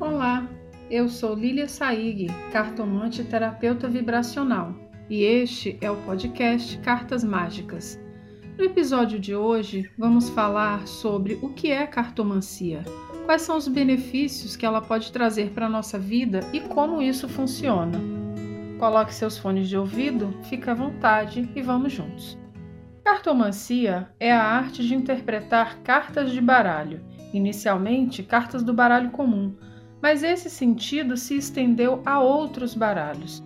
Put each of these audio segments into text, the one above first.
Olá, eu sou Lília Saig, cartomante e terapeuta vibracional, e este é o podcast Cartas Mágicas. No episódio de hoje, vamos falar sobre o que é cartomancia, quais são os benefícios que ela pode trazer para a nossa vida e como isso funciona. Coloque seus fones de ouvido, fique à vontade e vamos juntos. Cartomancia é a arte de interpretar cartas de baralho, inicialmente cartas do baralho comum, mas esse sentido se estendeu a outros baralhos.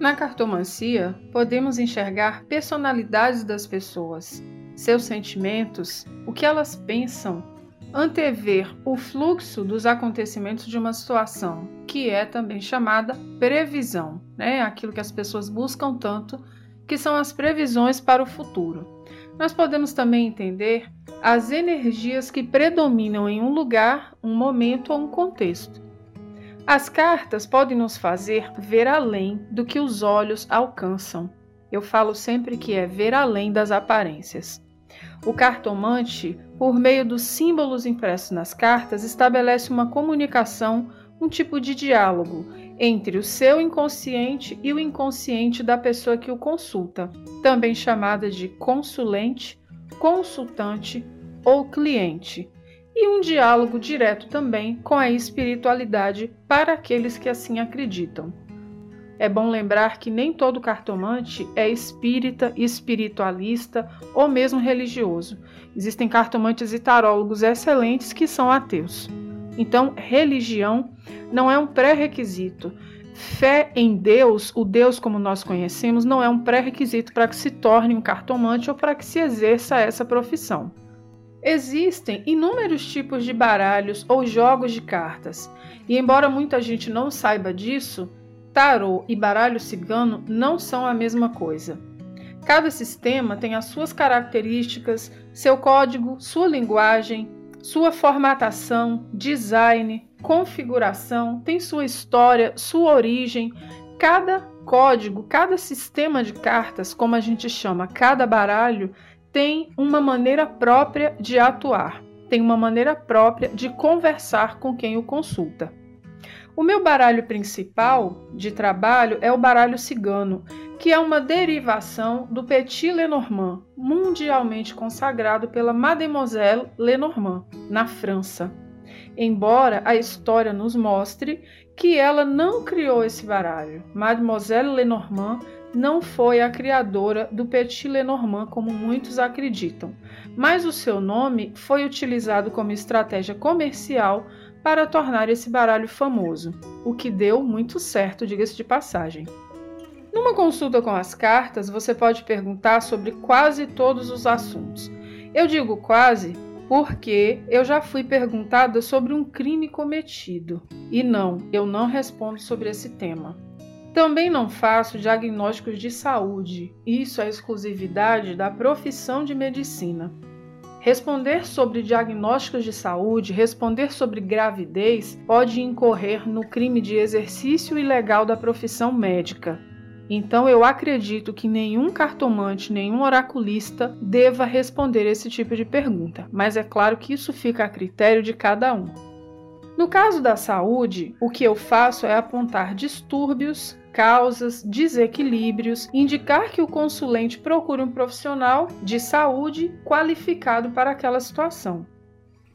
Na cartomancia, podemos enxergar personalidades das pessoas, seus sentimentos, o que elas pensam, antever o fluxo dos acontecimentos de uma situação, que é também chamada previsão, né? aquilo que as pessoas buscam tanto, que são as previsões para o futuro. Nós podemos também entender as energias que predominam em um lugar, um momento ou um contexto. As cartas podem nos fazer ver além do que os olhos alcançam. Eu falo sempre que é ver além das aparências. O cartomante, por meio dos símbolos impressos nas cartas, estabelece uma comunicação, um tipo de diálogo entre o seu inconsciente e o inconsciente da pessoa que o consulta, também chamada de consulente, consultante ou cliente, e um diálogo direto também com a espiritualidade para aqueles que assim acreditam. É bom lembrar que nem todo cartomante é espírita, espiritualista ou mesmo religioso. Existem cartomantes e tarólogos excelentes que são ateus. Então, religião não é um pré-requisito. Fé em Deus, o Deus como nós conhecemos, não é um pré-requisito para que se torne um cartomante ou para que se exerça essa profissão. Existem inúmeros tipos de baralhos ou jogos de cartas, e embora muita gente não saiba disso, tarô e baralho cigano não são a mesma coisa. Cada sistema tem as suas características, seu código, sua linguagem, sua formatação, design, configuração, tem sua história, sua origem. Cada código, cada sistema de cartas, como a gente chama, cada baralho, tem uma maneira própria de atuar, tem uma maneira própria de conversar com quem o consulta. O meu baralho principal de trabalho é o baralho cigano, que é uma derivação do Petit Lenormand, mundialmente consagrado pela Mademoiselle Lenormand, na França. Embora a história nos mostre que ela não criou esse baralho, Mademoiselle Lenormand não foi a criadora do Petit Lenormand como muitos acreditam, mas o seu nome foi utilizado como estratégia comercial para tornar esse baralho famoso, o que deu muito certo, diga-se de passagem. Numa consulta com as cartas, você pode perguntar sobre quase todos os assuntos. Eu digo quase porque eu já fui perguntada sobre um crime cometido. E não, eu não respondo sobre esse tema. Também não faço diagnósticos de saúde, isso é exclusividade da profissão de medicina. Responder sobre diagnósticos de saúde, responder sobre gravidez, pode incorrer no crime de exercício ilegal da profissão médica. Então eu acredito que nenhum cartomante, nenhum oraculista deva responder esse tipo de pergunta, mas é claro que isso fica a critério de cada um. No caso da saúde, o que eu faço é apontar distúrbios, causas, desequilíbrios, indicar que o consulente procure um profissional de saúde qualificado para aquela situação.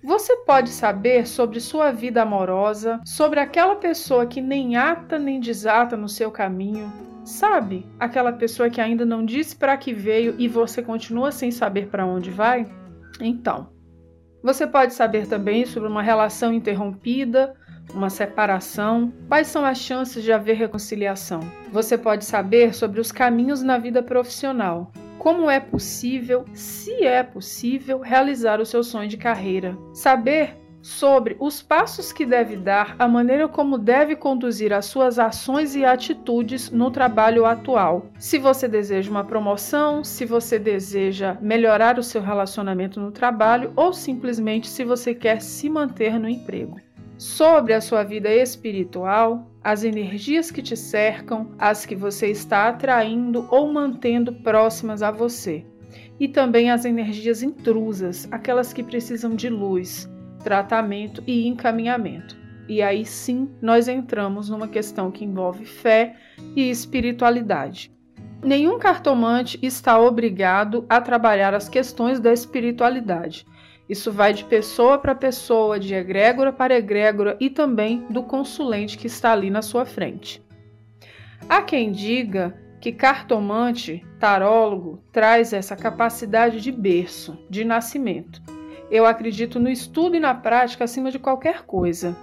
Você pode saber sobre sua vida amorosa, sobre aquela pessoa que nem ata nem desata no seu caminho. Sabe, aquela pessoa que ainda não disse para que veio e você continua sem saber para onde vai? Então, você pode saber também sobre uma relação interrompida, uma separação? Quais são as chances de haver reconciliação? Você pode saber sobre os caminhos na vida profissional. Como é possível, se é possível, realizar o seu sonho de carreira. Saber sobre os passos que deve dar, a maneira como deve conduzir as suas ações e atitudes no trabalho atual. Se você deseja uma promoção, se você deseja melhorar o seu relacionamento no trabalho ou simplesmente se você quer se manter no emprego sobre a sua vida espiritual, as energias que te cercam, as que você está atraindo ou mantendo próximas a você. e também as energias intrusas, aquelas que precisam de luz, tratamento e encaminhamento. E aí sim nós entramos numa questão que envolve fé e espiritualidade. Nenhum cartomante está obrigado a trabalhar as questões da espiritualidade. Isso vai de pessoa para pessoa, de egrégora para egrégora e também do consulente que está ali na sua frente. Há quem diga que cartomante, tarólogo, traz essa capacidade de berço, de nascimento. Eu acredito no estudo e na prática acima de qualquer coisa.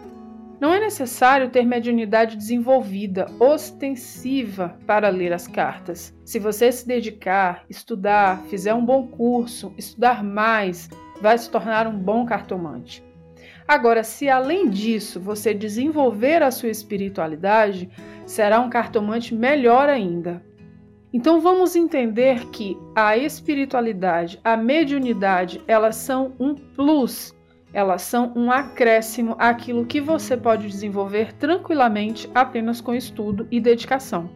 Não é necessário ter mediunidade desenvolvida, ostensiva para ler as cartas. Se você se dedicar, estudar, fizer um bom curso, estudar mais, vai se tornar um bom cartomante. Agora, se além disso você desenvolver a sua espiritualidade, será um cartomante melhor ainda. Então vamos entender que a espiritualidade, a mediunidade, elas são um plus elas são um acréscimo àquilo que você pode desenvolver tranquilamente apenas com estudo e dedicação.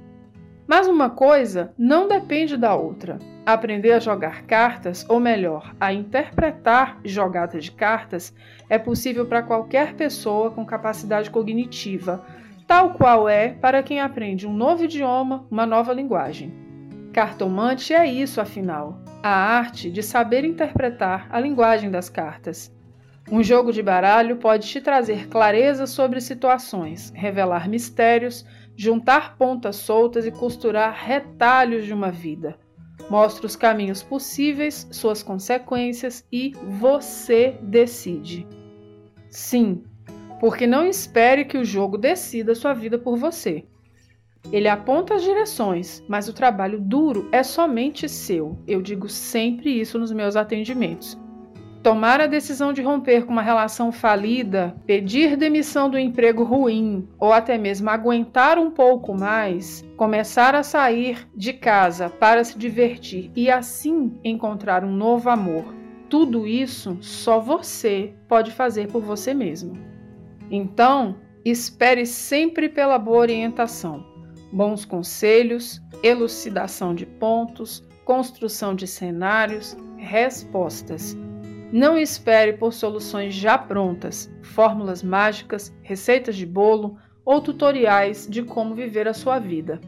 Mas uma coisa não depende da outra. Aprender a jogar cartas, ou melhor, a interpretar jogada de cartas, é possível para qualquer pessoa com capacidade cognitiva, tal qual é para quem aprende um novo idioma, uma nova linguagem. Cartomante é isso, afinal, a arte de saber interpretar a linguagem das cartas. Um jogo de baralho pode te trazer clareza sobre situações, revelar mistérios, juntar pontas soltas e costurar retalhos de uma vida. Mostra os caminhos possíveis, suas consequências e você decide. Sim, porque não espere que o jogo decida sua vida por você. Ele aponta as direções, mas o trabalho duro é somente seu. Eu digo sempre isso nos meus atendimentos tomar a decisão de romper com uma relação falida, pedir demissão do emprego ruim ou até mesmo aguentar um pouco mais, começar a sair de casa para se divertir e assim encontrar um novo amor. Tudo isso só você pode fazer por você mesmo. Então, espere sempre pela boa orientação, bons conselhos, elucidação de pontos, construção de cenários, respostas não espere por soluções já prontas, fórmulas mágicas, receitas de bolo ou tutoriais de como viver a sua vida.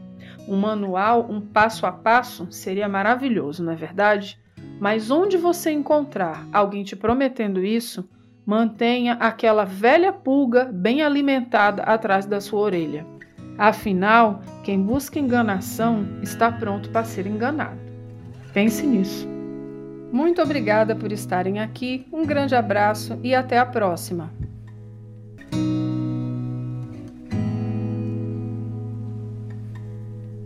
Um manual, um passo a passo seria maravilhoso, não é verdade? Mas onde você encontrar alguém te prometendo isso, mantenha aquela velha pulga bem alimentada atrás da sua orelha. Afinal, quem busca enganação está pronto para ser enganado. Pense nisso. Muito obrigada por estarem aqui, um grande abraço e até a próxima!